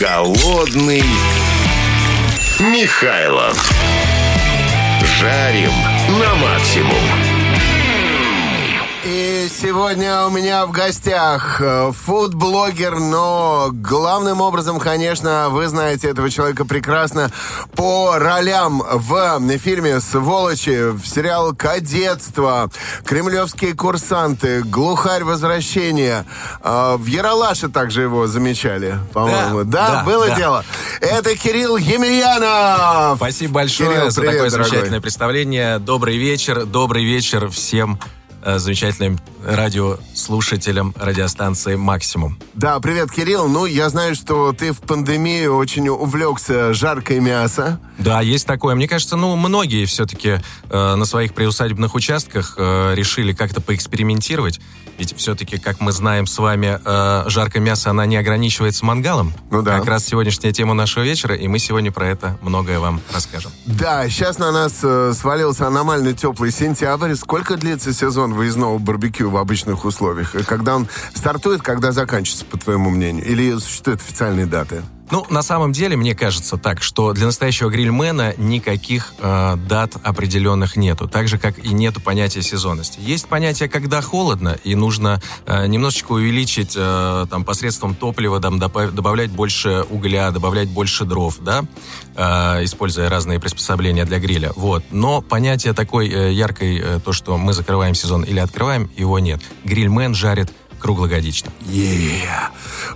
Голодный Михайлов. Жарим на максимум. Сегодня у меня в гостях э, фуд-блогер, но главным образом, конечно, вы знаете этого человека прекрасно по ролям в фильме «Сволочи», в сериал «Кадетство», «Кремлевские курсанты», «Глухарь возвращения». Э, в «Яралаше» также его замечали, по-моему. Да, да, было да. дело. Это Кирилл Емельянов. Спасибо большое Кирилл, за привет, такое дорогой. замечательное представление. Добрый вечер, добрый вечер всем замечательным радиослушателям радиостанции «Максимум». Да, привет, Кирилл. Ну, я знаю, что ты в пандемию очень увлекся жаркое мясо. Да, есть такое. Мне кажется, ну, многие все-таки э, на своих приусадебных участках э, решили как-то поэкспериментировать. Ведь все-таки, как мы знаем с вами, э, жаркое мясо, она не ограничивается мангалом. Ну да. Как раз сегодняшняя тема нашего вечера, и мы сегодня про это многое вам расскажем. Да, сейчас на нас э, свалился аномально теплый сентябрь. Сколько длится сезон выездного барбекю в обычных условиях? И когда он стартует, когда заканчивается, по твоему мнению? Или существуют официальные даты? Ну, на самом деле, мне кажется так, что для настоящего грильмена никаких э, дат определенных нету. Так же, как и нету понятия сезонности. Есть понятие, когда холодно, и нужно э, немножечко увеличить э, там, посредством топлива, там, добав- добавлять больше угля, добавлять больше дров, да, э, используя разные приспособления для гриля. Вот. Но понятие такой э, яркой, э, то, что мы закрываем сезон или открываем, его нет. Грильмен жарит круглогодично. Yeah.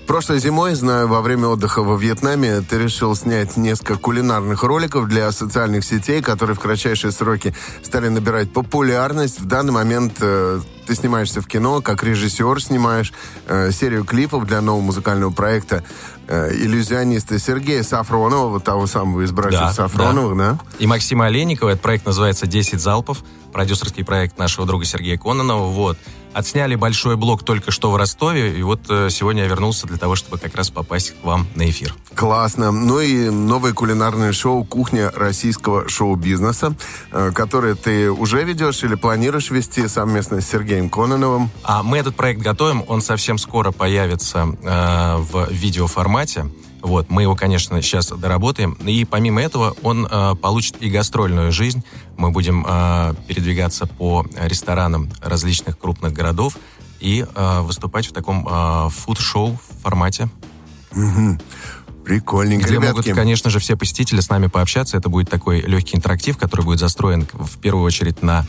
Прошлой зимой, знаю, во время отдыха во Вьетнаме ты решил снять несколько кулинарных роликов для социальных сетей, которые в кратчайшие сроки стали набирать популярность. В данный момент э, ты снимаешься в кино, как режиссер снимаешь э, серию клипов для нового музыкального проекта э, иллюзиониста Сергея Сафронова, вот того самого из братьев Да, Сафроновых, да? и Максима Олейникова. Этот проект называется «10 залпов», продюсерский проект нашего друга Сергея Кононова. Вот. Отсняли большой блок только что в Ростове, и вот э, сегодня я вернулся для того, чтобы как раз попасть к вам на эфир. Классно. Ну и новое кулинарное шоу «Кухня российского шоу-бизнеса», э, которое ты уже ведешь или планируешь вести совместно с Сергеем Кононовым. А мы этот проект готовим, он совсем скоро появится э, в видеоформате. Вот, мы его, конечно, сейчас доработаем. И помимо этого, он э, получит и гастрольную жизнь. Мы будем э, передвигаться по ресторанам различных крупных городов и э, выступать в таком э, фуд-шоу формате, Прикольненько. где Ребятки, могут, конечно же, все посетители с нами пообщаться. Это будет такой легкий интерактив, который будет застроен в первую очередь на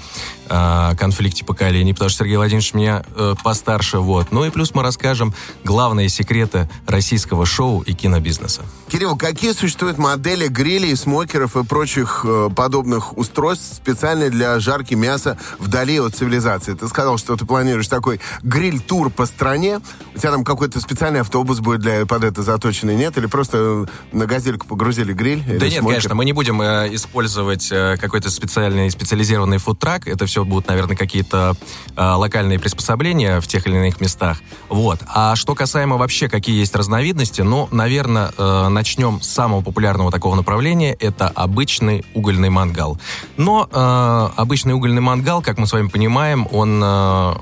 э, конфликте поколений, потому что Сергей Владимирович меня э, постарше, вот. Ну и плюс мы расскажем главные секреты российского шоу и кинобизнеса. Кирилл, какие существуют модели грилей, смокеров и прочих э, подобных устройств специально для жарки мяса вдали от цивилизации? Ты сказал, что ты планируешь такой гриль-тур по стране. У тебя там какой-то специальный автобус будет для, под это заточенный, нет? Или просто на газельку погрузили гриль? Да нет, смокер? конечно, мы не будем э, использовать э, какой-то специальный, специализированный фудтрак. Это все будут, наверное, какие-то э, локальные приспособления в тех или иных местах. Вот. А что касаемо вообще, какие есть разновидности, ну, наверное, э, начнем с самого популярного такого направления. Это обычный угольный мангал. Но э, обычный угольный мангал, как мы с вами понимаем, он... э,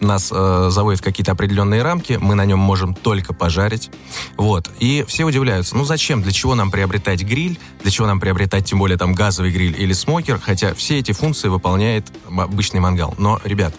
нас э, заводит в какие-то определенные рамки, мы на нем можем только пожарить. Вот. И все удивляются, ну зачем, для чего нам приобретать гриль, для чего нам приобретать тем более там газовый гриль или смокер, хотя все эти функции выполняет обычный мангал. Но, ребят,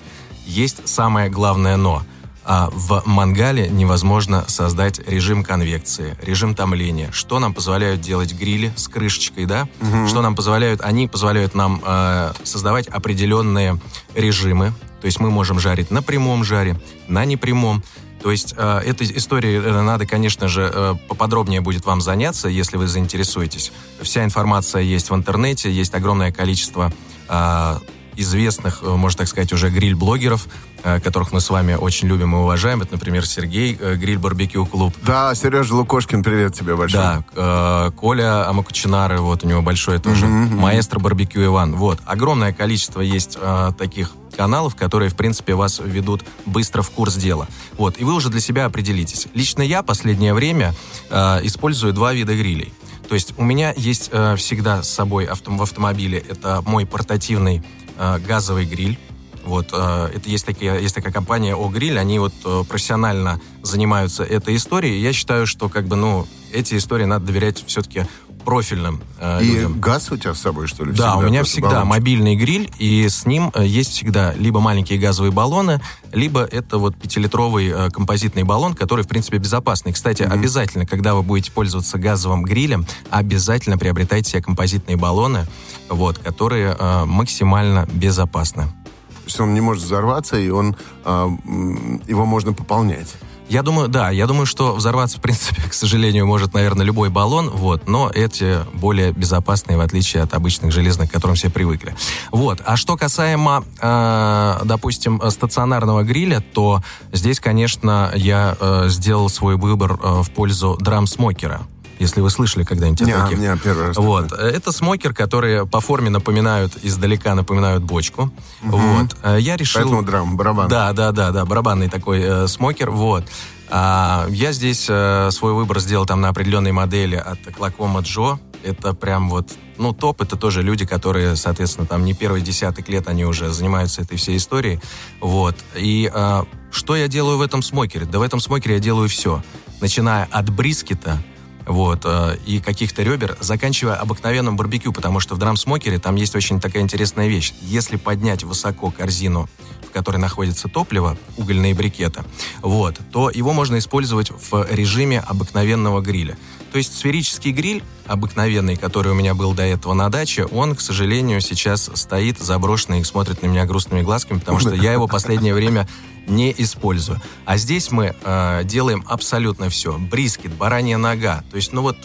есть самое главное «но». А в мангале невозможно создать режим конвекции, режим томления. Что нам позволяют делать грили с крышечкой, да? Что нам позволяют? Они позволяют нам э, создавать определенные режимы. То есть мы можем жарить на прямом жаре, на непрямом. То есть э, этой историей э, надо, конечно же, э, поподробнее будет вам заняться, если вы заинтересуетесь. Вся информация есть в интернете, есть огромное количество э, известных, э, можно так сказать, уже гриль-блогеров, э, которых мы с вами очень любим и уважаем. Это, например, Сергей, э, гриль-барбекю клуб. Да, Сережа Лукошкин, привет тебе большой. Да, Коля Амакучинары, вот у него большой тоже. Маэстро барбекю Иван. Вот, огромное количество есть таких каналов, которые, в принципе, вас ведут быстро в курс дела. Вот, и вы уже для себя определитесь. Лично я последнее время э, использую два вида грилей. То есть у меня есть э, всегда с собой авто- в автомобиле, это мой портативный газовый гриль. Вот, э, это есть, такие, есть такая компания О Гриль, они вот э, профессионально занимаются этой историей. Я считаю, что как бы, ну, эти истории надо доверять все-таки профильным э, И людям. газ у тебя с собой, что ли? Да, у меня всегда баллончик? мобильный гриль, и с ним э, есть всегда либо маленькие газовые баллоны, либо это вот пятилитровый э, композитный баллон, который, в принципе, безопасный. Кстати, обязательно, когда вы будете пользоваться газовым грилем, обязательно приобретайте себе композитные баллоны, вот, которые э, максимально безопасны. То есть он не может взорваться, и он, м, его можно пополнять. Я думаю, да, я думаю, что взорваться, в принципе, к сожалению, может, наверное, любой баллон, вот, но эти более безопасные, в отличие от обычных железных, к которым все привыкли. Вот, а что касаемо, э, допустим, стационарного гриля, то здесь, конечно, я э, сделал свой выбор э, в пользу драм-смокера. Если вы слышали когда-нибудь о таких. не, первый раз. Вот. Это смокер, которые по форме напоминают, издалека напоминают бочку. Вот. Э, Я решил... Поэтому драм, барабан. Да, да, да, да, барабанный такой э, смокер, вот. А, я здесь э, свой выбор сделал там на определенной модели от Клакома Джо. Это прям вот, ну, топ. Это тоже люди, которые, соответственно, там не первый десяток лет они уже занимаются этой всей историей. Вот. И э, что я делаю в этом смокере? Да в этом смокере я делаю все. Начиная от брискета, вот, э, и каких-то ребер, заканчивая обыкновенным барбекю, потому что в драм-смокере там есть очень такая интересная вещь. Если поднять высоко корзину, в которой находится топливо, угольные брикеты, вот, то его можно использовать в режиме обыкновенного гриля. То есть сферический гриль, обыкновенный, который у меня был до этого на даче, он, к сожалению, сейчас стоит заброшенный и смотрит на меня грустными глазками, потому что я его последнее время не использую. А здесь мы э, делаем абсолютно все. Брискет, баранья нога. То есть, ну вот,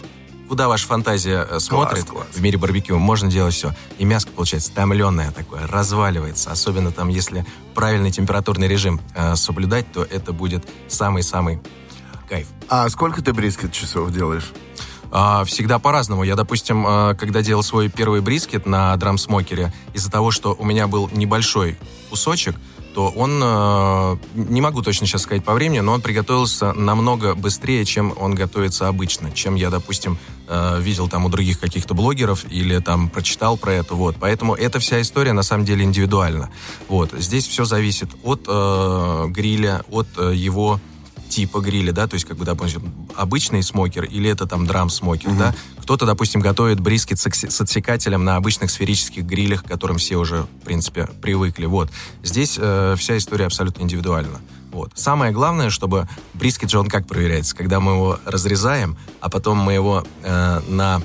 куда ваша фантазия э, смотрит класс. в мире барбекю, можно делать все. И мяско получается томленое такое, разваливается. Особенно там, если правильный температурный режим э, соблюдать, то это будет самый-самый кайф. А сколько ты брискет часов делаешь? А, Всегда по-разному. Я, допустим, а, когда делал свой первый брискет на драм-смокере, из-за того, что у меня был небольшой кусочек, то он, э, не могу точно сейчас сказать по времени, но он приготовился намного быстрее, чем он готовится обычно, чем я, допустим, видел там у других каких-то блогеров или там прочитал про это, вот. Поэтому эта вся история на самом деле индивидуальна. Вот. Здесь все зависит от э, гриля, от его типа гриля, да, то есть, как бы, допустим, обычный смокер или это там драм-смокер, да. Кто-то, допустим, готовит брискет с отсекателем на обычных сферических грилях, к которым все уже, в принципе, привыкли. Вот. Здесь э, вся история абсолютно индивидуальна. Вот. Самое главное, чтобы брискет же он как проверяется, когда мы его разрезаем, а потом мы его э, на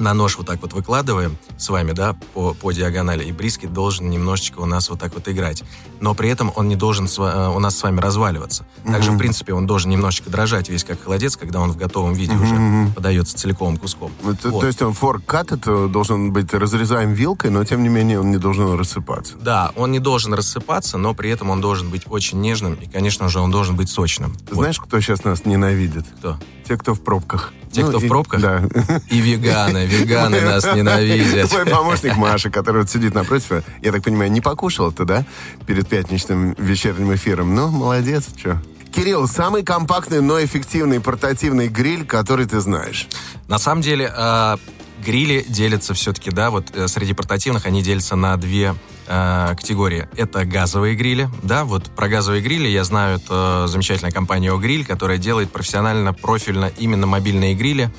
на нож вот так вот выкладываем с вами, да, по, по диагонали, и брискет должен немножечко у нас вот так вот играть. Но при этом он не должен с э, у нас с вами разваливаться. Также, в принципе, он должен немножечко дрожать, весь как холодец, когда он в готовом виде уже подается целиковым куском. Ну, то, Вот. то есть он форк-кат, это должен быть разрезаем вилкой, но тем не менее он не должен рассыпаться. Да, он не должен рассыпаться, но при этом он должен быть очень нежным, и, конечно же, он должен быть сочным. Ты Вот. знаешь, кто сейчас нас ненавидит? Кто? Те, кто в пробках. Те, кто в и- пробках? Да. И веганы, веганы нас ненавидят. Твой помощник Маша, который вот сидит напротив, я так понимаю, не покушал ты, да? Перед пятничным вечерним эфиром. Ну, молодец, что. Кирилл, самый компактный, но эффективный портативный гриль, который ты знаешь. На самом деле, э, грили делятся все-таки, да, вот э, среди портативных они делятся на две э, категории. Это газовые грили, да, вот про газовые грили я знаю, это замечательная компания «Огриль», которая делает профессионально, профильно именно мобильные грили.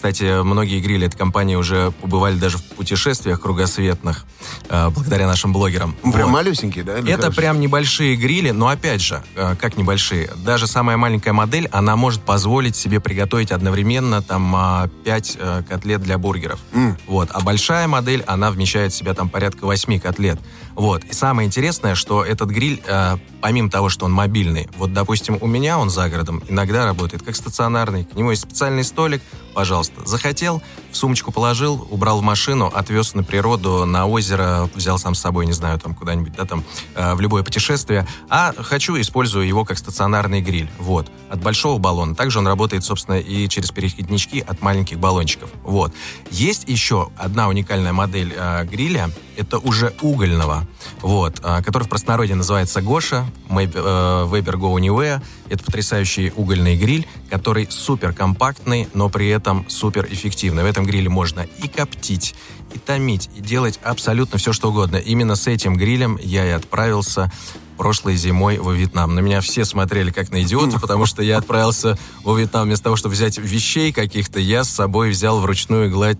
Кстати, многие грили этой компании уже побывали даже в путешествиях кругосветных, э, благодаря нашим блогерам. Ну, Прям Вот. малюсенький, да? Это хороший? прям небольшие грили, но опять же, э, как небольшие, даже самая маленькая модель, она может позволить себе приготовить одновременно там 5 котлет для бургеров. Вот. А большая модель, она вмещает в себя там порядка 8 котлет. Вот. И самое интересное, что этот гриль, э, помимо того, что он мобильный, вот, допустим, у меня он за городом иногда работает как стационарный, к нему есть специальный столик, пожалуйста. Захотел, в сумочку положил, убрал в машину, отвез на природу, на озеро, взял сам с собой, не знаю, там куда-нибудь, да, там, э, в любое путешествие. А хочу, использую его как стационарный гриль. Вот. От большого баллона. Также он работает, собственно, и через переходнички от маленьких баллончиков. Вот. Есть еще одна уникальная модель э, гриля. Это уже угольного. Вот. э, который в простонародье называется Гоша. Weber Go Anywhere. Это потрясающий угольный гриль, который супер компактный, но при этом супер эффективный. В этом гриле можно и коптить, и томить, и делать абсолютно все, что угодно. Именно с этим грилем я и отправился прошлой зимой во Вьетнам. На меня все смотрели как на идиота, потому что я отправился во Вьетнам вместо того, чтобы взять вещей каких-то, я с собой взял вручную гладь,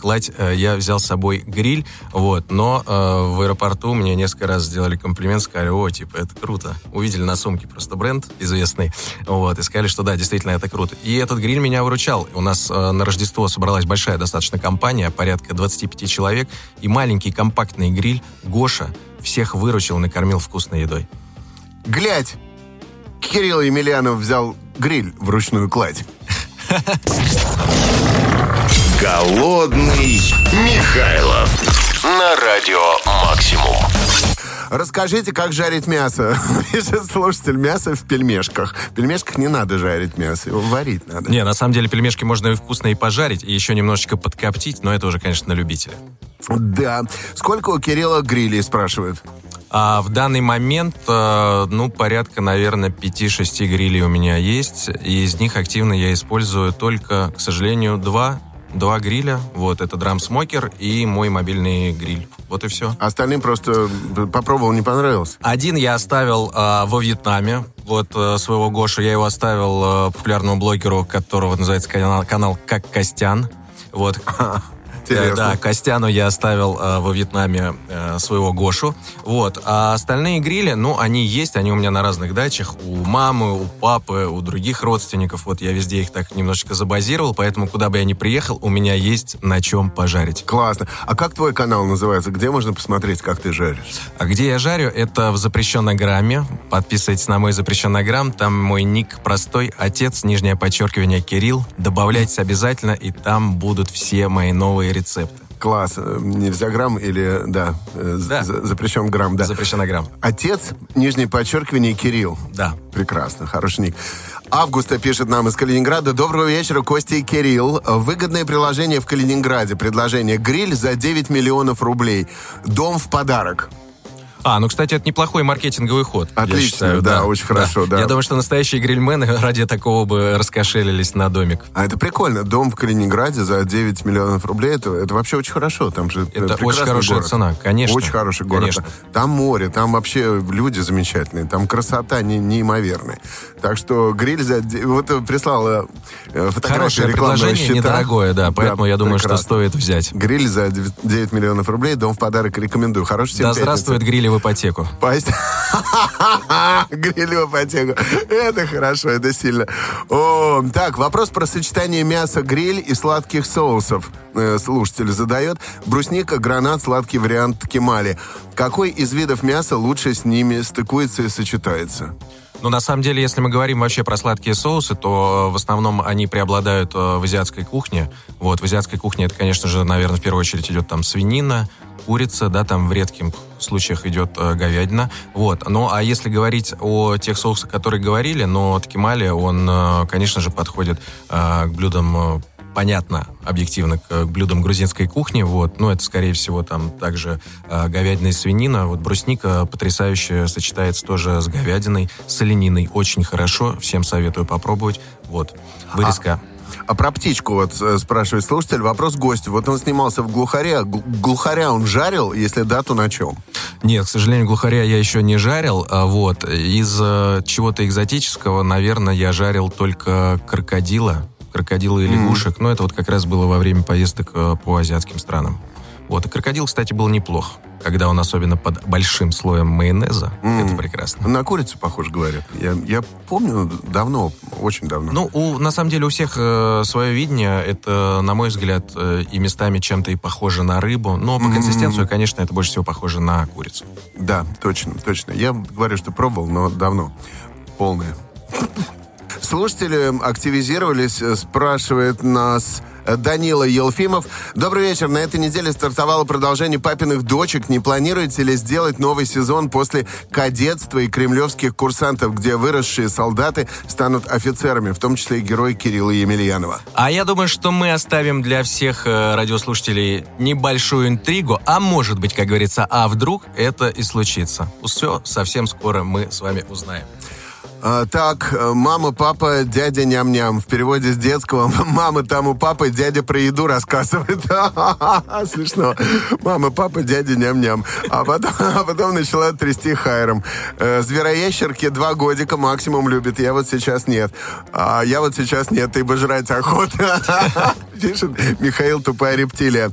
кладь, э, я взял с собой гриль, вот, но э, в аэропорту мне несколько раз сделали комплимент, сказали, о, типа, это круто. Увидели на сумке просто бренд известный, вот, и сказали, что да, действительно, это круто. И этот гриль меня выручал. У нас э, на Рождество собралась большая достаточно компания, порядка 25 человек, и маленький компактный гриль Гоша всех выручил, накормил вкусной едой. Глядь, Кирилл Емельянов взял гриль в ручную кладь. Голодный Михайлов на радио «Максимум». Расскажите, как жарить мясо. Пишет слушатель, мясо в пельмешках. В пельмешках не надо жарить мясо, его варить надо. Не, на самом деле пельмешки можно и вкусно и пожарить, и еще немножечко подкоптить, но это уже, конечно, на любителя. Да. Сколько у Кирилла грилей, спрашивают? А в данный момент, э, ну, порядка, наверное, 5-6 грилей у меня есть. И из них активно я использую только, к сожалению, два два гриля. Вот, это драм-смокер и мой мобильный гриль. Вот и все. Остальным просто попробовал, не понравилось? Один я оставил э, во Вьетнаме. Вот э, своего Гошу я его оставил э, популярному блогеру, которого называется канал, канал «Как Костян». Вот. Интересно. Да, Костяну я оставил э, во Вьетнаме э, своего Гошу. Вот. А остальные грили, ну, они есть, они у меня на разных дачах. У мамы, у папы, у других родственников. Вот я везде их так немножечко забазировал, поэтому куда бы я ни приехал, у меня есть на чем пожарить. Классно. А как твой канал называется? Где можно посмотреть, как ты жаришь? А где я жарю? Это в запрещенной грамме. Подписывайтесь на мой запрещенный грамм. Там мой ник простой. Отец, нижнее подчеркивание, Кирилл. Добавляйтесь обязательно, и там будут все мои новые рецепты. Класс. Нельзя грамм или, да, э, да. запрещен грамм, да. Запрещено грамм. Отец, нижнее подчеркивание, Кирилл. Да. Прекрасно, хороший ник. Августа пишет нам из Калининграда. Доброго вечера, Костя и Кирилл. Выгодное приложение в Калининграде. Предложение «Гриль» за 9 миллионов рублей. Дом в подарок. А, ну, кстати, это неплохой маркетинговый ход. Отлично, считаю, да, да, очень хорошо, да. Я думаю, что настоящие грильмены ради такого бы раскошелились на домик. А это прикольно. Дом в Калининграде за 9 миллионов рублей, это, это вообще очень хорошо. Там же Это очень хорошая город. цена, конечно. Очень хороший город. Конечно. Там море, там вообще люди замечательные, там красота не, неимоверная. Так что гриль за... Вот прислала э, фотографию Хорошее предложение, счета. недорогое, да, поэтому да, я думаю, прекрасно. что стоит взять. Гриль за 9 миллионов рублей, дом в подарок рекомендую. Хороший Да здравствует гриль в ипотеку. Гриль в ипотеку. Это хорошо, это сильно. О, так, вопрос про сочетание мяса гриль и сладких соусов. Э, слушатель задает. Брусника, гранат, сладкий вариант кемали. Какой из видов мяса лучше с ними стыкуется и сочетается? Ну, на самом деле, если мы говорим вообще про сладкие соусы, то э, в основном они преобладают э, в азиатской кухне. Вот, в азиатской кухне это, конечно же, наверное, в первую очередь идет там свинина, курица, да, там в редких случаях идет э, говядина. Вот. Ну, а если говорить о тех соусах, которые говорили, но ткемали, он, э, конечно же, подходит э, к блюдам понятно, объективно, к блюдам грузинской кухни, вот, но это, скорее всего, там также э, говядина и свинина, вот брусника потрясающе сочетается тоже с говядиной, с олениной, очень хорошо, всем советую попробовать, вот, вырезка. А а про птичку вот э, спрашивает слушатель. Вопрос гостю. Вот он снимался в глухаре. Глухаря он жарил? Если да, то на чем? Нет, к сожалению, глухаря я еще не жарил. А вот. Из э, чего-то экзотического, наверное, я жарил только крокодила. Крокодила и лягушек. Mm. Но это вот как раз было во время поездок э, по азиатским странам. Вот. И крокодил, кстати, был неплох когда он особенно под большим слоем майонеза, mm. это прекрасно. На курицу, похоже, говорят. Я, я помню давно, очень давно. Ну, у, на самом деле у всех э, свое видение. Это, на мой взгляд, э, и местами чем-то и похоже на рыбу. Но по mm-hmm. консистенции, конечно, это больше всего похоже на курицу. Да, точно, точно. Я говорю, что пробовал, но давно. Полное. Слушатели активизировались, э, спрашивает нас Данила Елфимов. Добрый вечер. На этой неделе стартовало продолжение «Папиных дочек». Не планируете ли сделать новый сезон после кадетства и кремлевских курсантов, где выросшие солдаты станут офицерами, в том числе и герой Кирилла Емельянова? А я думаю, что мы оставим для всех э, радиослушателей небольшую интригу, а может быть, как говорится, а вдруг это и случится. Все совсем скоро мы с вами узнаем. А, так, э, мама, папа, дядя ням-ням. В переводе с детского мама там у папы, дядя про еду рассказывает. Смешно. Мама, папа, дядя ням-ням. А потом, а потом начала трясти хайром. Э, Звероящерки два годика максимум любит. Я вот сейчас нет. А я вот сейчас нет, ибо жрать охота. Пишет Михаил Тупая рептилия.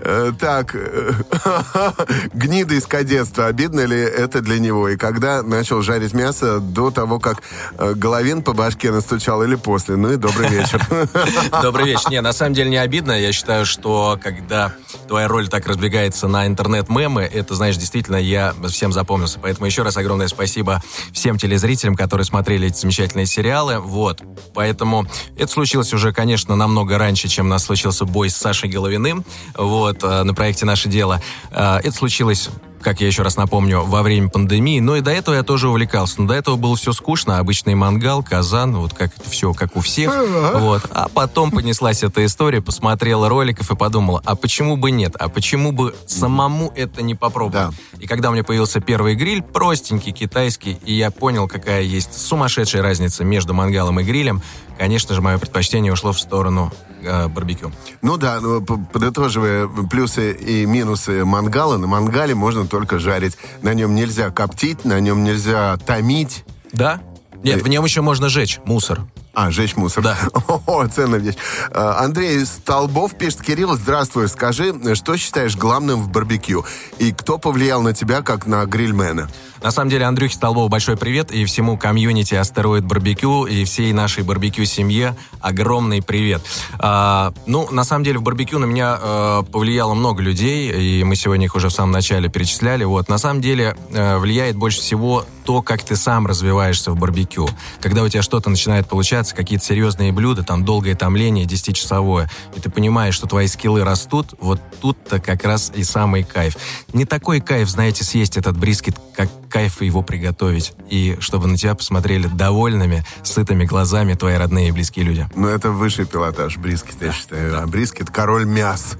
Э, так, гнида из кадетства. Обидно ли это для него? И когда начал жарить мясо до того, как э, Головин по башке настучал или после. Ну и добрый вечер. Добрый вечер. Не, на самом деле не обидно. Я считаю, что когда твоя роль так разбегается на интернет-мемы, это, знаешь, действительно я всем запомнился. Поэтому еще раз огромное спасибо всем телезрителям, которые смотрели эти замечательные сериалы. Вот. Поэтому это случилось уже, конечно, намного раньше, чем у нас случился бой с Сашей Головиным. Вот, э, на проекте «Наше дело». Э, это случилось как я еще раз напомню, во время пандемии. Но и до этого я тоже увлекался. Но до этого было все скучно. Обычный мангал, казан, вот как все, как у всех. Вот. А потом понеслась эта история, посмотрела роликов и подумала, а почему бы нет? А почему бы самому это не попробовать? Да. И когда у меня появился первый гриль, простенький, китайский, и я понял, какая есть сумасшедшая разница между мангалом и грилем, конечно же, мое предпочтение ушло в сторону э, барбекю. Ну да, ну, подытоживая плюсы и минусы мангала, на мангале можно только жарить. На нем нельзя коптить, на нем нельзя томить. Да? Нет, в нем еще можно жечь мусор. А, жечь мусор. Да. О, ценная вещь. А, Андрей Столбов пишет, Кирилл, здравствуй, скажи, что считаешь главным в барбекю? И кто повлиял на тебя, как на грильмена? На самом деле, Андрюхе Столбову большой привет и всему комьюнити Астероид Барбекю и всей нашей барбекю-семье огромный привет. А, ну, на самом деле, в барбекю на меня а, повлияло много людей, и мы сегодня их уже в самом начале перечисляли. Вот, на самом деле, а, влияет больше всего то, как ты сам развиваешься в барбекю. Когда у тебя что-то начинает получаться, какие-то серьезные блюда, там долгое томление, 10-часовое, и ты понимаешь, что твои скиллы растут, вот тут-то как раз и самый кайф. Не такой кайф, знаете, съесть этот брискет, как кайф его приготовить. И чтобы на тебя посмотрели довольными, сытыми глазами твои родные и близкие люди. Ну, это высший пилотаж, брискет, я считаю. Да. А брискет — король мяс.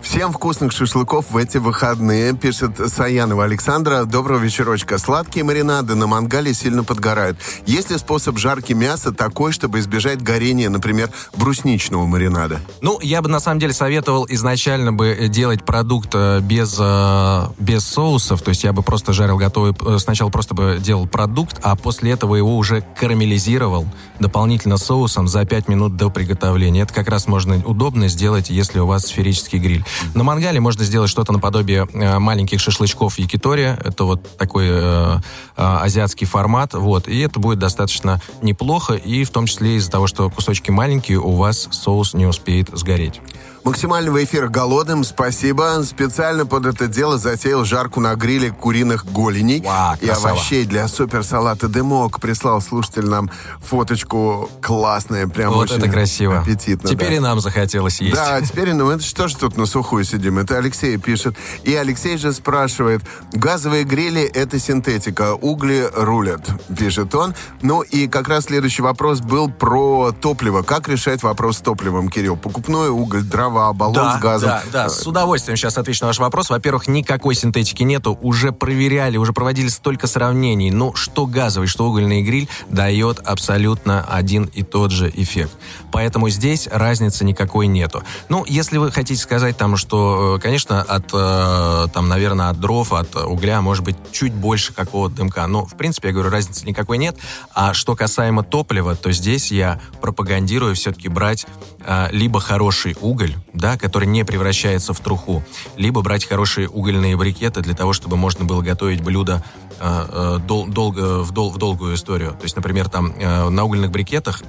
Всем вкусных шашлыков в эти выходные, пишет Саянова Александра. Доброго вечерочка. Сладкие маринады на мангале сильно подгорают. Есть ли способ жарки мяса такой, чтобы избежать горения, например, брусничного маринада? Ну, я бы на самом деле советовал изначально бы делать продукт э, без, э, без соусов. То есть я бы просто жарил готовый э, сначала просто бы делал продукт, а после этого его уже карамелизировал дополнительно соусом за 5 минут до приготовления. Это как раз можно удобно сделать, если у вас сферический гриль. На мангале можно сделать что-то наподобие э, маленьких шашлычков якитори. Это вот такой э, э, азиатский формат. Вот. И это будет достаточно неплохо. И в том числе из-за того, что кусочки маленькие, у вас соус не успеет сгореть. Максимального эфира голодным, спасибо. Специально под это дело затеял жарку на гриле куриных голеней Вау, и овощей для суперсалата Дымок. Прислал слушатель нам фоточку классная, прям вот очень это красиво. аппетитно. Теперь да. и нам захотелось есть. Да, теперь ну это что ж тут на сухую сидим? Это Алексей пишет. И Алексей же спрашивает, газовые грили это синтетика, угли рулят, пишет он. Ну и как раз следующий вопрос был про топливо. Как решать вопрос с топливом, Кирилл? Покупной уголь, дрова, дрова, баллон да, с газом. Да, да, с удовольствием сейчас отвечу на ваш вопрос. Во-первых, никакой синтетики нету. Уже проверяли, уже проводили столько сравнений. Но что газовый, что угольный гриль дает абсолютно один и тот же эффект. Поэтому здесь разницы никакой нету. Ну, если вы хотите сказать там, что, э, конечно, от, э, там, наверное, от дров, от угля может быть чуть больше какого-то дымка. Но, в принципе, я говорю, разницы никакой нет. А что касаемо топлива, то здесь я пропагандирую все-таки брать э, либо хороший уголь, да, который не превращается в труху, либо брать хорошие угольные брикеты для того, чтобы можно было готовить блюдо э, э, дол, долго, в, дол, в долгую историю. То есть, например, там э, на угольных брикетах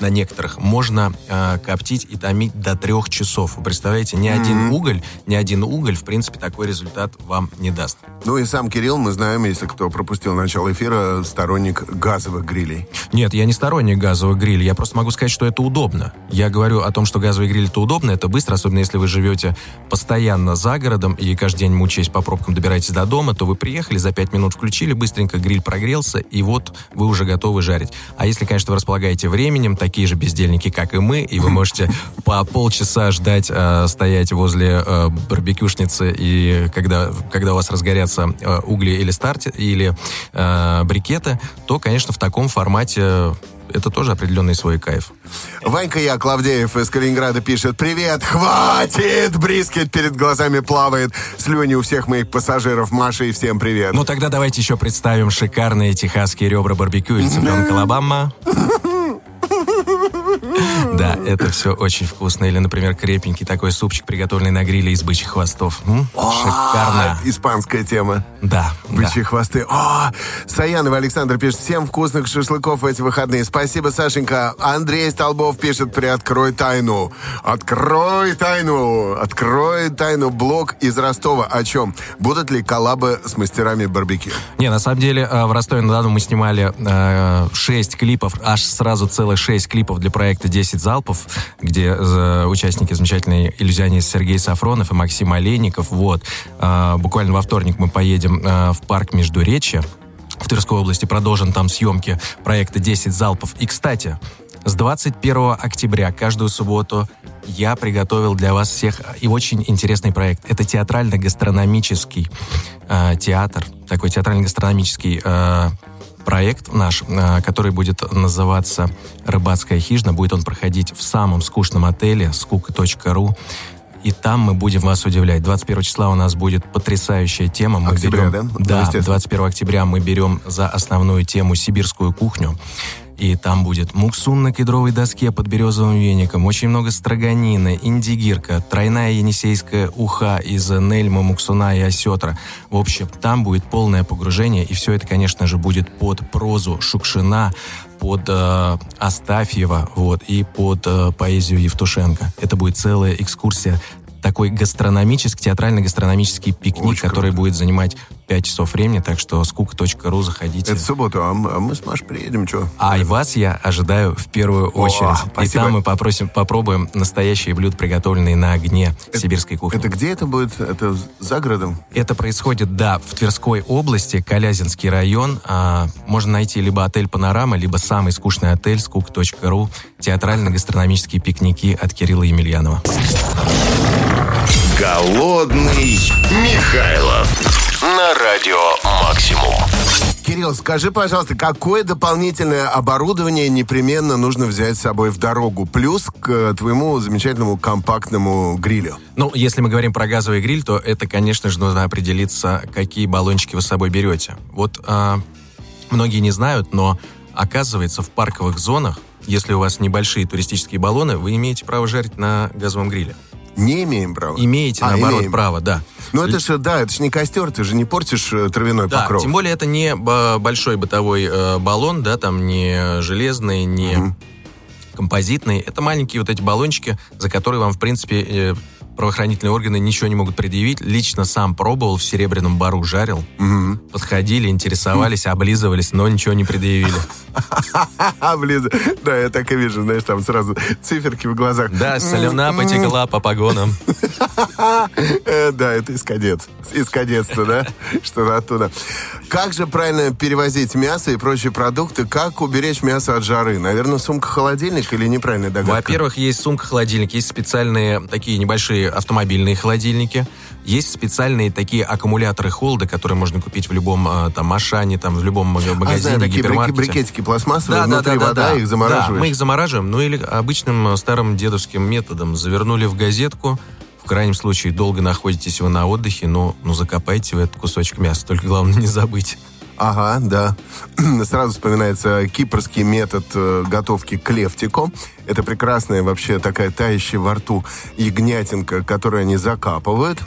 на некоторых можно э, коптить и томить до трех часов. Вы представляете, ни mm-hmm. один уголь, ни один уголь, в принципе, такой результат вам не даст. Ну и сам Кирилл, мы знаем, если кто пропустил начало эфира, сторонник газовых грилей. Нет, я не сторонник газовых грилей, я просто могу сказать, что это удобно. Я говорю о том, что газовый гриль это удобно, это быстро, особенно если вы живете постоянно за городом и каждый день мучаясь по пробкам добираетесь до дома, то вы приехали, за пять минут включили, быстренько гриль прогрелся, и вот вы уже готовы жарить. А если, конечно, вы располагаете временем, так такие же бездельники, как и мы, и вы можете по полчаса ждать, э, стоять возле э, барбекюшницы, и когда, когда у вас разгорятся э, угли или старте, или э, брикеты, то, конечно, в таком формате это тоже определенный свой кайф. Ванька Я Клавдеев из Калининграда пишет «Привет! Хватит! Брискет перед глазами плавает. Слюни у всех моих пассажиров. Маша и всем привет!» Ну тогда давайте еще представим шикарные техасские ребра барбекю из цыпленка Алабама. Да, это все очень вкусно. Или, например, крепенький такой супчик, приготовленный на гриле из бычьих хвостов. Шикарно. Испанская тема. Да. Бычьи хвосты. О, Саянова Александр пишет, всем вкусных шашлыков в эти выходные. Спасибо, Сашенька. Андрей Столбов пишет, приоткрой тайну. Открой тайну. Открой тайну. Блог из Ростова. О чем? Будут ли коллабы с мастерами барбекю? Не, на самом деле, э, в Ростове-на-Дону мы снимали э, 6 клипов, аж сразу целых 6 клипов для проекта «10 залпов», где э, участники замечательный иллюзионист Сергей Сафронов и Максим Олейников. Вот. Э, буквально во вторник мы поедем э, в парк Междуречья в Тверской области. Продолжим там съемки проекта «10 залпов». И, кстати, с 21 октября каждую субботу я приготовил для вас всех и очень интересный проект. Это театрально-гастрономический э, театр, такой театрально-гастрономический э, проект наш, э, который будет называться «Рыбацкая хижина». Будет он проходить в самом скучном отеле скука.ру. И там мы будем вас удивлять. 21 числа у нас будет потрясающая тема. Мы Октября, берем, да? Да, Ну, естественно. 21 октября мы берем за основную тему сибирскую кухню. И там будет муксун на кедровой доске под березовым веником, очень много строганины, индигирка, тройная енисейская уха из нельма, муксуна и осетра. В общем, там будет полное погружение, и все это, конечно же, будет под прозу Шукшина, под э, Астафьева, вот, и под э, поэзию Евтушенко. Это будет целая экскурсия, такой гастрономический, театрально-гастрономический пикник, Очень который будет занимать 5 часов времени, так что скука.ру заходите. Это в субботу, а мы, а мы с Машей приедем, что? А и вас я ожидаю в первую очередь. и спасибо. там мы попросим, попробуем настоящие блюда, приготовленные на огне сибирской кухни. Это где это будет? Это за городом? Это происходит, да, в Тверской области, Калязинский район. А, можно найти либо отель «Панорама», либо самый скучный отель скук.ру, театрально-гастрономические пикники от Кирилла Емельянова. Голодный Михайлов на радио «Максимум». Кирилл, скажи, пожалуйста, какое дополнительное оборудование непременно нужно взять с собой в дорогу? Плюс к э, твоему замечательному компактному грилю. Ну, если мы говорим про газовый гриль, то это, конечно же, нужно определиться, какие баллончики вы с собой берете. Вот а, многие не знают, но оказывается, в парковых зонах, если у вас небольшие туристические баллоны, вы имеете право жарить на газовом гриле. Не имеем права. Имеете, А, наоборот, имеем. право, да. Ну это же, да, это же не костер, ты же не портишь э, травяной Да, покров. тем более это не б- большой бытовой э, баллон, да, там не железный, не Мгм. композитный. Это маленькие вот эти баллончики, за которые вам, в принципе, э, правоохранительные органы ничего не могут предъявить. Лично сам пробовал, в Серебряном Бару жарил. Мгм. Подходили, интересовались, облизывались, но ничего не предъявили. Блин, да, я так и вижу, знаешь, там сразу циферки в глазах. Да, солена потекла по погонам. Э, Да, это из кадет. Из кадетства, да? Что-то оттуда. Как же правильно перевозить мясо и прочие продукты? Как уберечь мясо от жары? Наверное, сумка-холодильник или неправильная догадка? Во-первых, есть сумка-холодильник, есть специальные такие небольшие автомобильные холодильники, есть специальные такие аккумуляторы холода, которые можно купить в любом э, там Ашане, там в любом а, магазине, знаю, такие брик- гипермаркете. брикетики пластмассовые, внутри вода, их Да, замораживаешь. мы их замораживаем, ну или обычным э, старым дедовским методом. Завернули в газетку, в крайнем случае долго находитесь вы на отдыхе, но ну, закопайте в этот кусочек мяса, только главное не забыть. Ага, да. Сразу вспоминается кипрский метод э, готовки клевтико. Это прекрасная вообще такая тающая во рту ягнятинка, которую они закапывают,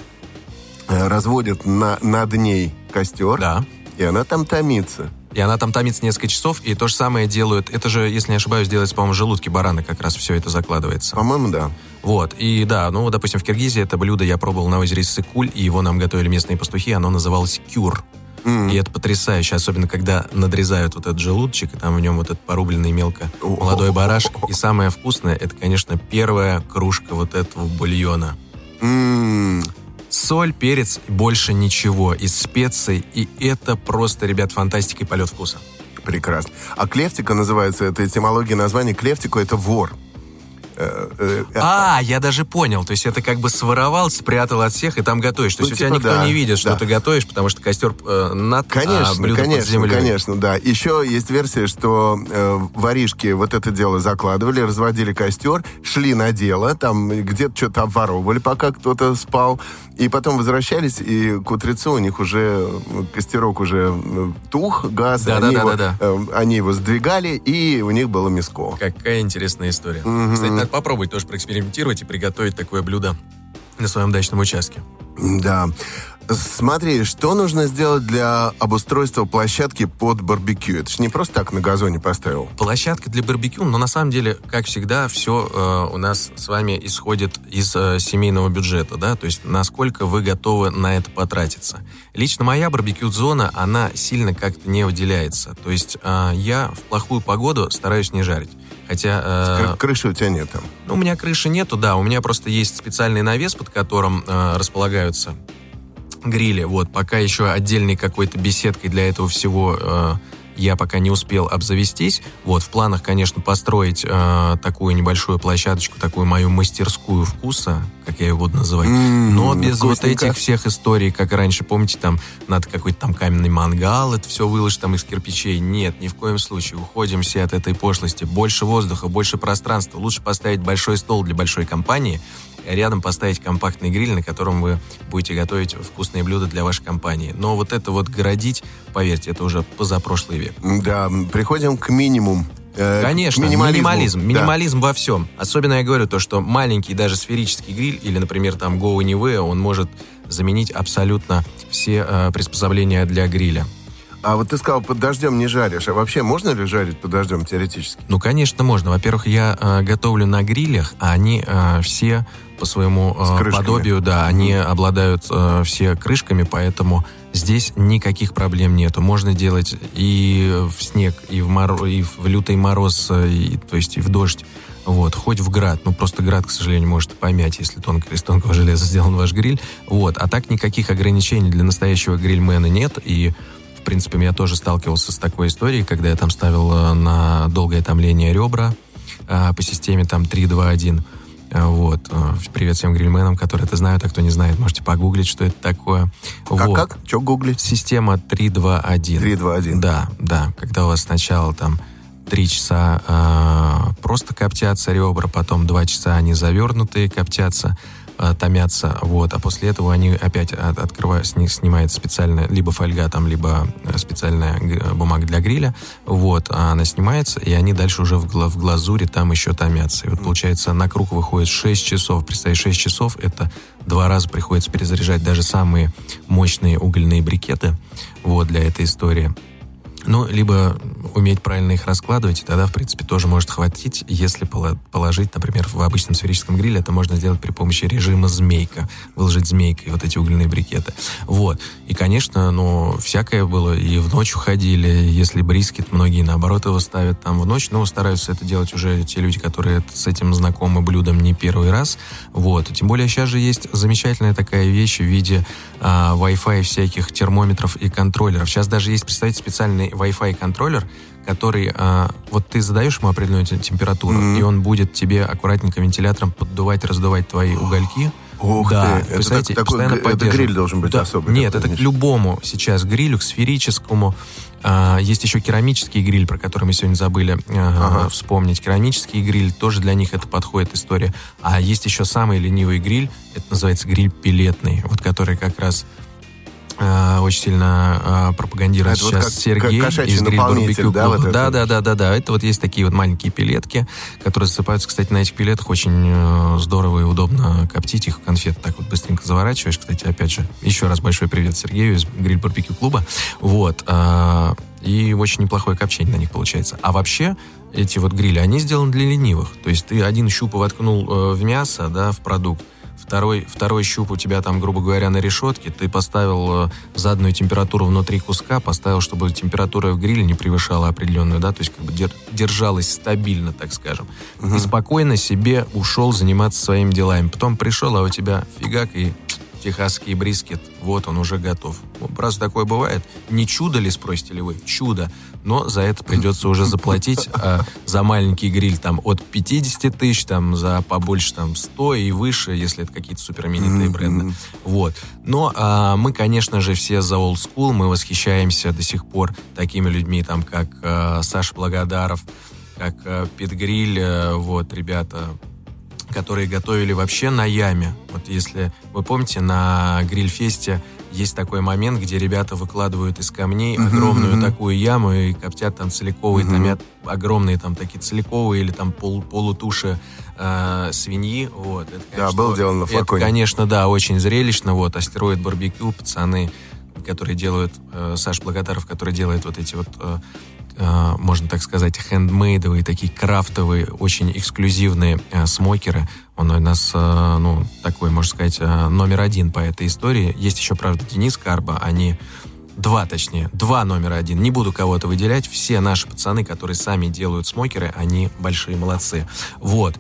э, разводят на, над ней костер, Да. и она там томится. И она там томится несколько часов, и то же самое делают. Это же, если не ошибаюсь, делается, по-моему, в желудке барана как раз все это закладывается. По-моему, да. Вот, и да, ну, допустим, в Киргизии это блюдо я пробовал на озере Сыкуль, и его нам готовили местные пастухи, оно называлось кюр. И это потрясающе, особенно когда надрезают вот этот желудочек, и там в нем вот этот порубленный мелко молодой барашек. И самое вкусное, это, конечно, первая кружка вот этого бульона. М, Соль, перец, больше ничего из специй, и это просто, ребят, фантастика и полет вкуса. Прекрасно. А клевтика называется, это этимология названия клевтику, это вор. Э, э, а, я даже понял. То есть это как бы своровал, спрятал от всех и там готовишь. То ну, есть у тебя типа, никто да, не видит, что да. ты готовишь, потому что костер э, над конечно, а блюдо конечно, под землей. Конечно, да. Еще есть версия, что э, воришки вот это дело закладывали, разводили костер, шли на дело, там где-то что-то обворовывали, пока кто-то спал, и потом возвращались, и к утрецу у них уже костерок уже тух, газ, да, они, да, его, да, да. Э, они его сдвигали, и у них было мяско. Какая интересная история. Угу. Кстати, надо попробовать тоже проэкспериментировать и приготовить такое блюдо на своем дачном участке. Да. Смотри, что нужно сделать для обустройства площадки под барбекю? Это же не просто так на газоне поставил. Площадка для барбекю, но на самом деле, как всегда, все э, у нас с вами исходит из э, семейного бюджета, да, то есть насколько вы готовы на это потратиться. Лично моя барбекю-зона, она сильно как-то не выделяется. То есть э, я в плохую погоду стараюсь не жарить. Хотя... Э, крыши у тебя нет там? Ну, у меня крыши нету, да. У меня просто есть специальный навес, под которым э, располагаются грили. Вот, пока еще отдельной какой-то беседкой для этого всего э, я пока не успел обзавестись. Вот, в планах, конечно, построить э, такую небольшую площадочку, такую мою мастерскую вкуса, как я ее буду называть. Mm, Но без вкусненько. вот этих всех историй, как раньше, помните, там надо какой-то там каменный мангал, это все выложить там из кирпичей. Нет, ни в коем случае. Уходим все от этой пошлости. Больше воздуха, больше пространства. Лучше поставить большой стол для большой компании, рядом поставить компактный гриль, на котором вы будете готовить вкусные блюда для вашей компании. Но вот это вот городить, поверьте, это уже позапрошлый век. Да, приходим к минимуму. Э, Конечно, минимализм. Минимализм да. во всем. Особенно я говорю то, что маленький даже сферический гриль или, например, там Go Anywhere, он может заменить абсолютно все э, приспособления для гриля. А вот ты сказал, под дождем не жаришь. А вообще можно ли жарить под дождем теоретически? Ну, конечно, можно. Во-первых, я э, готовлю на грилях, а они э, все по своему э, подобию, да, они обладают э, все крышками, поэтому здесь никаких проблем нету. Можно делать и в снег, и в, мор... и в лютый мороз, э, и, то есть и в дождь. Вот, хоть в град. Ну, просто град, к сожалению, может помять, если тонко, из тонкого железа сделан ваш гриль. Вот. А так никаких ограничений для настоящего грильмена нет. И в принципе, я тоже сталкивался с такой историей, когда я там ставил э, на долгое томление ребра э, по системе там 3-2-1. Э, вот. Привет всем грильменам, которые это знают, а кто не знает, можете погуглить, что это такое. Как, вот. как? Что гуглить? Система 3-2-1. 3-2-1. Да, да. Когда у вас сначала там три часа э, просто коптятся ребра, потом два часа они завернутые коптятся, Э, томятся, вот, а после этого они опять от, открывают, снимается специальная либо фольга там, либо э, специальная бумага для гриля, вот, а она снимается, и они дальше уже в, в глазури там еще томятся. И вот получается на круг выходит 6 часов, представь, 6 часов, это два раза приходится перезаряжать даже самые мощные угольные брикеты, вот, для этой истории. Ну, либо уметь правильно их раскладывать, и тогда, в принципе, тоже может хватить. Если положить, например, в обычном сферическом гриле, это можно сделать при помощи режима змейка. Выложить змейкой вот эти угольные брикеты. Вот. И, конечно, ну, всякое было. И в ночь уходили. Если брискет, многие, наоборот, его ставят там в ночь. Но стараются это делать уже те люди, которые с этим знакомы блюдом не первый раз. Вот. Тем более сейчас же есть замечательная такая вещь в виде а, Wi-Fi всяких термометров и контроллеров. Сейчас даже есть, представьте, специальный Wi-Fi контроллер, который, а, вот ты задаешь ему определенную температуру, mm-hmm. и он будет тебе аккуратненько вентилятором поддувать, раздувать твои угольки. Ух да, ты, представляете, это, такой, это гриль должен быть да, особый. Нет, это к любому сейчас грилю, к сферическому. А, есть еще керамический гриль, про который мы сегодня забыли а, ага. вспомнить. Керамический гриль, тоже для них это подходит история. А есть еще самый ленивый гриль, это называется гриль пилетный, вот который как раз Э, очень сильно э, пропагандирует это сейчас вот Сергей из Гриль Барбекю да, вот да, да, да, да, да. Это вот есть такие вот маленькие пилетки, которые засыпаются. Кстати, на этих пилетах очень э, здорово и удобно коптить их. Конфеты так вот быстренько заворачиваешь. Кстати, опять же, еще раз большой привет Сергею из Гриль Барбекю клуба. Вот. И очень неплохое копчение на них получается. А вообще, эти вот грили, они сделаны для ленивых. То есть ты один щуп воткнул в мясо, да, в продукт, второй, второй щуп у тебя там, грубо говоря, на решетке, ты поставил э, заданную температуру внутри куска, поставил, чтобы температура в гриле не превышала определенную, да, то есть как бы держалась стабильно, так скажем. Угу. И спокойно себе ушел заниматься своими делами. Потом пришел, а у тебя фигак и техасский брискет, вот он уже готов. Раз такое бывает, не чудо ли, спросите ли вы? Чудо. Но за это придется уже заплатить а за маленький гриль там от 50 тысяч, там за побольше там 100 и выше, если это какие-то суперименитые бренды. Вот. Но а, мы, конечно же, все за old school, мы восхищаемся до сих пор такими людьми, там, как а, Саша Благодаров, как а, Пит Гриль, а, вот, ребята, которые готовили вообще на яме. Вот если вы помните, на грильфесте есть такой момент, где ребята выкладывают из камней uh-huh, огромную uh-huh. такую яму и коптят там целиковые, uh-huh. томят огромные там такие целиковые или там пол, полутуши э, свиньи. Вот. Это, конечно, да, был делан на флаконе. Это, конечно, да, очень зрелищно. Вот, астероид барбекю, пацаны, которые делают, э, Саш Благодаров, который делает вот эти вот Э, можно так сказать, хендмейдовые, такие крафтовые, очень эксклюзивные э, смокеры. Он у нас, э, ну, такой, можно сказать, номер один по этой истории. Есть еще, правда, Денис Карба. Они два, точнее, два номера один. Не буду кого-то выделять. Все наши пацаны, которые сами делают смокеры, они большие молодцы. Вот.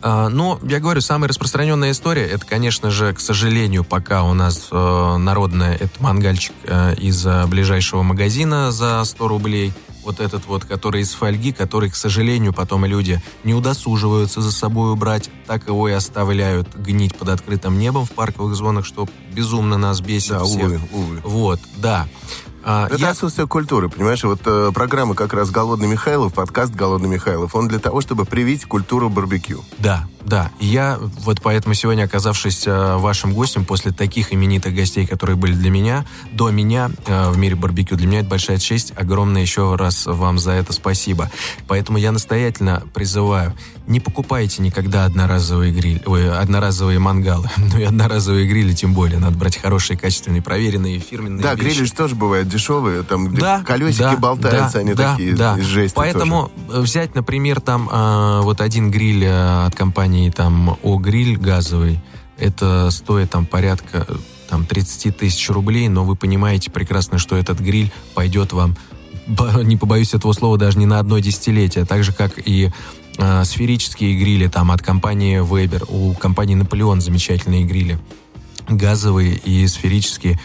А, но, я говорю, самая распространенная история, это, конечно же, к сожалению, пока у нас э, народная, это мангальчик э, из э, ближайшего магазина за 100 рублей. Вот этот вот, который из фольги, который, к сожалению, потом люди не удосуживаются за собой убрать, так его и оставляют гнить под открытым небом в парковых зонах, что безумно нас бесит да, всех. Увы, увы. Вот, да. А, это я... отсутствие культуры, понимаешь? Вот э, программа как раз «Голодный Михайлов», подкаст «Голодный Михайлов», он для того, чтобы привить культуру барбекю. Да, да. Я вот поэтому сегодня, оказавшись э, вашим гостем, после таких именитых гостей, которые были для меня, до меня э, в мире барбекю, для меня это большая честь. Огромное еще раз вам за это спасибо. Поэтому я настоятельно призываю, не покупайте никогда одноразовые гриль, ой, одноразовые мангалы. Ну и одноразовые грили тем более. Надо брать хорошие, качественные, проверенные, фирменные Да, вещи. грили же тоже бывают дешевые, там да, колесики да, болтаются, да, они да, такие да. из жести Поэтому тоже. взять, например, там э, вот один гриль э, от компании там О-гриль газовый, это стоит там порядка там 30 тысяч рублей, но вы понимаете прекрасно, что этот гриль пойдет вам, не побоюсь этого слова, даже не на одно десятилетие, так же, как и э, сферические грили там от компании Weber, у компании Наполеон замечательные грили, газовые и сферические,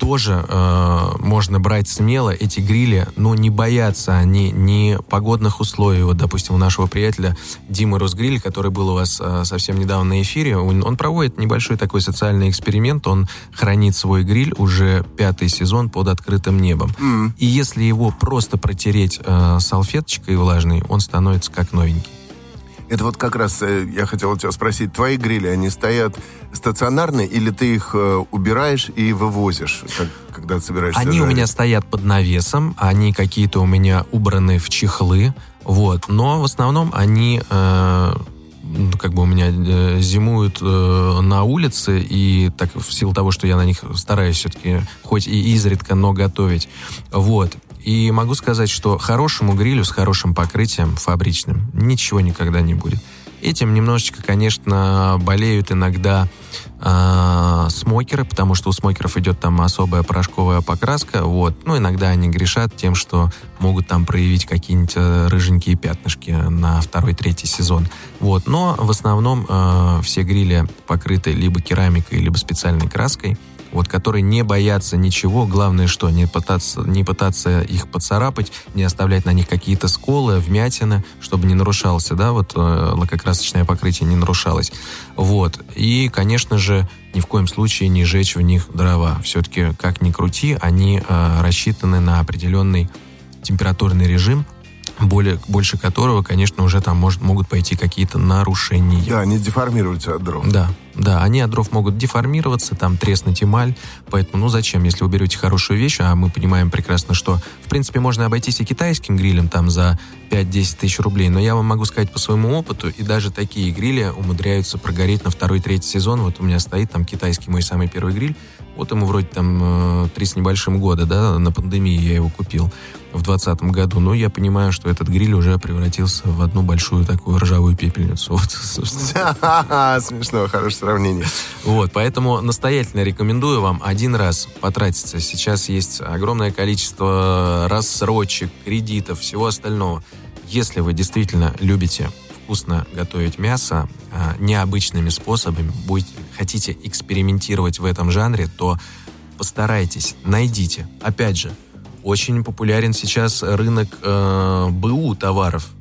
тоже э, можно брать смело эти грили, но не бояться они ни погодных условий. Вот, допустим, у нашего приятеля Димы Росгриль, который был у вас э, совсем недавно на эфире, он, он проводит небольшой такой социальный эксперимент, он хранит свой гриль уже пятый сезон под открытым небом. Mm. И если его просто протереть э, салфеточкой влажной, он становится как новенький. Это вот как раз э, я хотел у тебя спросить, твои грили, они стоят стационарно или ты их э, убираешь и вывозишь, как, когда ты собираешься Они жарить? у меня стоят под навесом, они какие-то у меня убраны в чехлы, вот, но в основном они... Э, ну, как бы у меня э, зимуют э, на улице, и так в силу того, что я на них стараюсь все-таки хоть и изредка, но готовить. Вот. И могу сказать, что хорошему грилю с хорошим покрытием фабричным ничего никогда не будет. Этим немножечко, конечно, болеют иногда э, смокеры, потому что у смокеров идет там особая порошковая покраска. Вот. Ну, иногда они грешат тем, что могут там проявить какие-нибудь э, рыженькие пятнышки на второй, третий сезон. Вот. Но в основном э, все грили покрыты либо керамикой, либо специальной краской вот, которые не боятся ничего, главное что, не пытаться, не пытаться их поцарапать, не оставлять на них какие-то сколы, вмятины, чтобы не нарушался, да, вот э, лакокрасочное покрытие не нарушалось. Вот. И, конечно же, ни в коем случае не жечь в них дрова. Все-таки, как ни крути, они э, рассчитаны на определенный температурный режим, более, больше которого, конечно, уже там может, могут пойти какие-то нарушения. Да, они деформируются от дров. Да, да, они от дров могут деформироваться, там треснуть эмаль, поэтому, ну зачем, если вы берете хорошую вещь, а мы понимаем прекрасно, что, в принципе, можно обойтись и китайским грилем там за 5-10 тысяч рублей, но я вам могу сказать по своему опыту, и даже такие грили умудряются прогореть на второй-третий сезон, вот у меня стоит там китайский мой самый первый гриль, вот ему вроде там э, три с небольшим года, да, на пандемии я его купил в двадцатом году. Но я понимаю, что этот гриль уже превратился в одну большую такую ржавую пепельницу. Вот, Смешно, хорошее сравнение. Вот, поэтому настоятельно рекомендую вам один раз потратиться. Сейчас есть огромное количество рассрочек, кредитов, всего остального. Если вы действительно любите вкусно готовить мясо а, необычными способами, будете, хотите экспериментировать в этом жанре, то постарайтесь, найдите. Опять же, очень популярен сейчас рынок э, БУ товаров –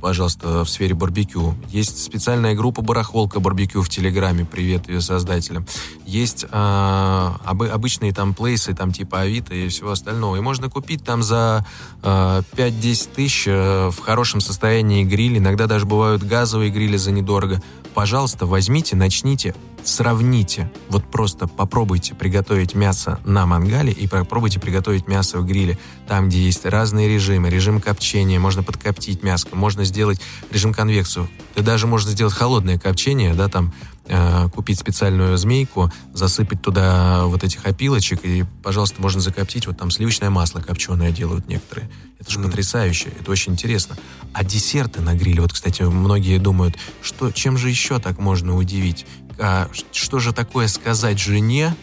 пожалуйста, в сфере барбекю. Есть специальная группа «Барахолка барбекю» в Телеграме, привет ее создателям. Есть э, об, обычные там плейсы, там типа Авито и всего остального. И можно купить там за э, 5-10 тысяч э, в хорошем состоянии гриль. Иногда даже бывают газовые грили за недорого. Пожалуйста, возьмите, начните сравните, вот просто попробуйте приготовить мясо на мангале и попробуйте приготовить мясо в гриле. Там, где есть разные режимы, режим копчения, можно подкоптить мясо, можно сделать режим конвекцию. И даже можно сделать холодное копчение, да, там э, купить специальную змейку, засыпать туда вот этих опилочек, и, пожалуйста, можно закоптить, вот там сливочное масло копченое делают некоторые. Это же mm. потрясающе, это очень интересно. А десерты на гриле, вот, кстати, многие думают, что, чем же еще так можно удивить? а, что же такое сказать жене,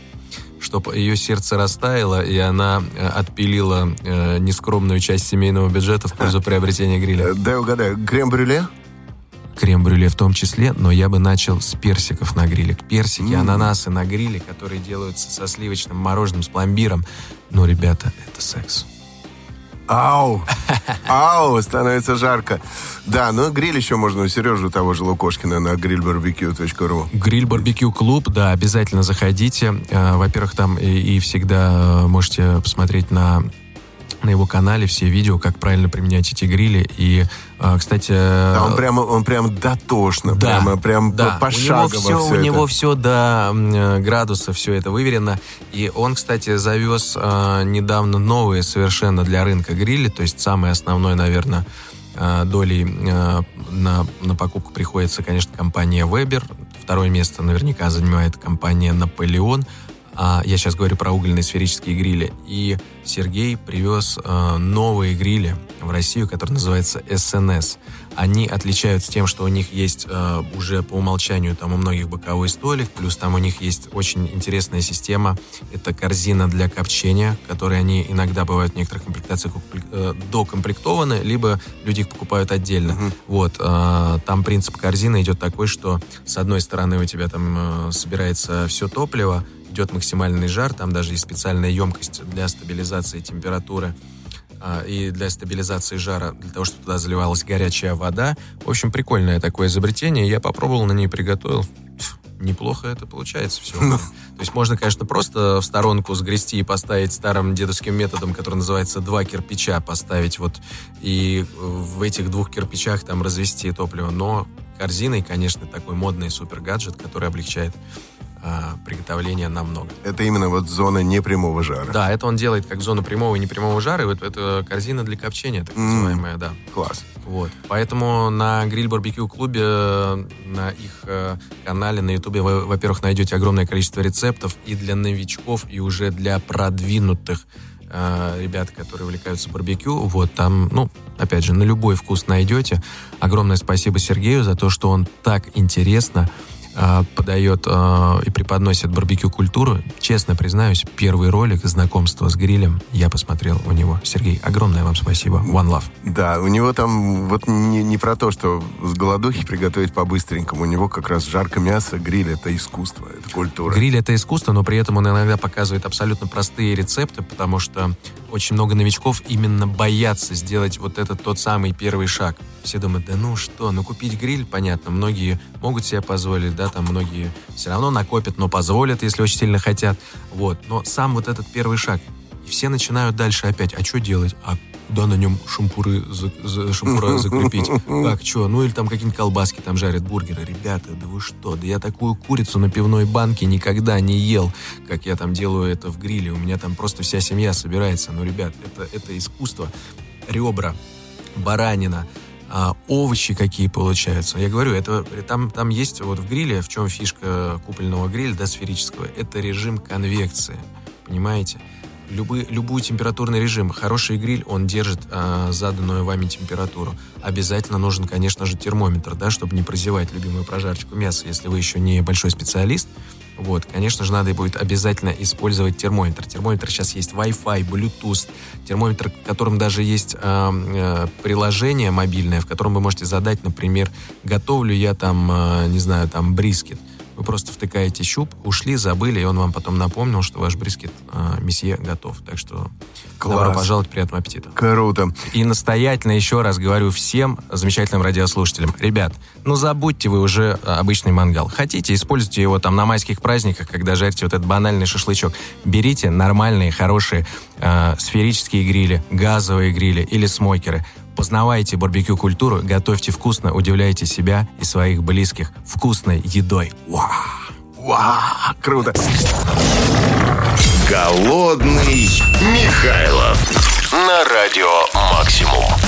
чтобы ее сердце растаяло, и она э, отпилила э, нескромную часть семейного бюджета в пользу приобретения гриля. Э, дай угадаю, крем-брюле? Крем-брюле в том числе, но я бы начал с персиков на гриле. Персики, mm. ананасы на гриле, которые делаются со сливочным мороженым, с пломбиром. Ну, ребята, это секс. Ау! Ау! Становится жарко. Да, но гриль еще можно у Сережи того же Лукошкина на grillbarbecue.ru. Гриль барбекю клуб, да, обязательно заходите. Э, во-первых, там и, и всегда э, можете посмотреть на на его канале все видео, как правильно применять эти грили. И, а, кстати... Да, он прямо, он прям дотошно, да, прямо, прям да. пошагово у него все, все У это. него все до э, градуса, все это выверено. И он, кстати, завез э, недавно новые совершенно для рынка грили, то есть самый основной, наверное, э, долей на, на покупку приходится, конечно, компания Weber. Второе место наверняка занимает компания Наполеон. А, я сейчас говорю про угольные сферические грили. И Сергей привез э, новые грили в Россию, которые называются СНС. Они отличаются тем, что у них есть э, уже по умолчанию там у многих боковой столик, плюс там у них есть очень интересная система. Это корзина для копчения, которые они иногда бывают в некоторых комплектациях э, докомплектованы, либо люди их покупают отдельно. Uh-huh. Вот. Э, там принцип корзины идет такой, что с одной стороны у тебя там э, собирается все топливо, идет максимальный жар, там даже есть специальная емкость для стабилизации температуры а, и для стабилизации жара, для того, чтобы туда заливалась горячая вода. В общем, прикольное такое изобретение. Я попробовал, на ней приготовил. неплохо это получается все. Ну. То есть можно, конечно, просто в сторонку сгрести и поставить старым дедовским методом, который называется два кирпича, поставить вот и в этих двух кирпичах там развести топливо. Но корзиной, конечно, такой модный супер гаджет, который облегчает а, приготовления намного. Это именно вот зона непрямого жара. Да, это он делает как зону прямого и непрямого жара, и вот это корзина для копчения, так называемая, mm. да. Класс. Вот. Поэтому на гриль барбекю клубе, на их э, канале на ютубе вы, во-первых, найдете огромное количество рецептов и для новичков, и уже для продвинутых э, ребят, которые увлекаются барбекю. Вот там, ну, опять же, на любой вкус найдете. Огромное спасибо Сергею за то, что он так интересно подает э, и преподносит барбекю-культуру. Честно признаюсь, первый ролик знакомства с грилем я посмотрел у него. Сергей, огромное вам спасибо. One love. Да, у него там вот не, не про то, что с голодухи приготовить по-быстренькому. У него как раз жарко мясо, гриль — это искусство, это культура. Гриль — это искусство, но при этом он иногда показывает абсолютно простые рецепты, потому что очень много новичков именно боятся сделать вот этот тот самый первый шаг. Все думают, да ну что, ну купить гриль, понятно, многие могут себе позволить, да, там многие все равно накопят, но позволят, если очень сильно хотят. Вот. Но сам вот этот первый шаг. И все начинают дальше опять, а что делать? А куда на нем шампуры, за, за, шампура закрепить? Как, что? Ну или там какие-нибудь колбаски там жарят, бургеры. Ребята, да вы что? Да я такую курицу на пивной банке никогда не ел, как я там делаю это в гриле. У меня там просто вся семья собирается. Ну, ребят, это, это искусство. Ребра, баранина, а, овощи какие получаются. Я говорю, это там, там есть вот в гриле, в чем фишка купольного гриля, да, сферического, это режим конвекции, понимаете? Любы, любой температурный режим, хороший гриль, он держит а, заданную вами температуру. Обязательно нужен, конечно же, термометр, да, чтобы не прозевать любимую прожарочку мяса, если вы еще не большой специалист. Вот, конечно же, надо будет обязательно использовать термометр. Термометр сейчас есть Wi-Fi, Bluetooth, термометр, в котором даже есть э, э, приложение мобильное, в котором вы можете задать, например, готовлю я там, э, не знаю, там брискет. Вы просто втыкаете щуп, ушли, забыли, и он вам потом напомнил, что ваш брискет э, месье готов. Так что Класс. добро пожаловать, приятного аппетита. Круто. И настоятельно еще раз говорю всем замечательным радиослушателям. Ребят, ну забудьте вы уже обычный мангал. Хотите, используйте его там на майских праздниках, когда жарите вот этот банальный шашлычок. Берите нормальные, хорошие э, сферические грили, газовые грили или смокеры. Познавайте барбекю-культуру, готовьте вкусно, удивляйте себя и своих близких вкусной едой. Вау! Вау, круто. Голодный Михайлов на радио «Максимум».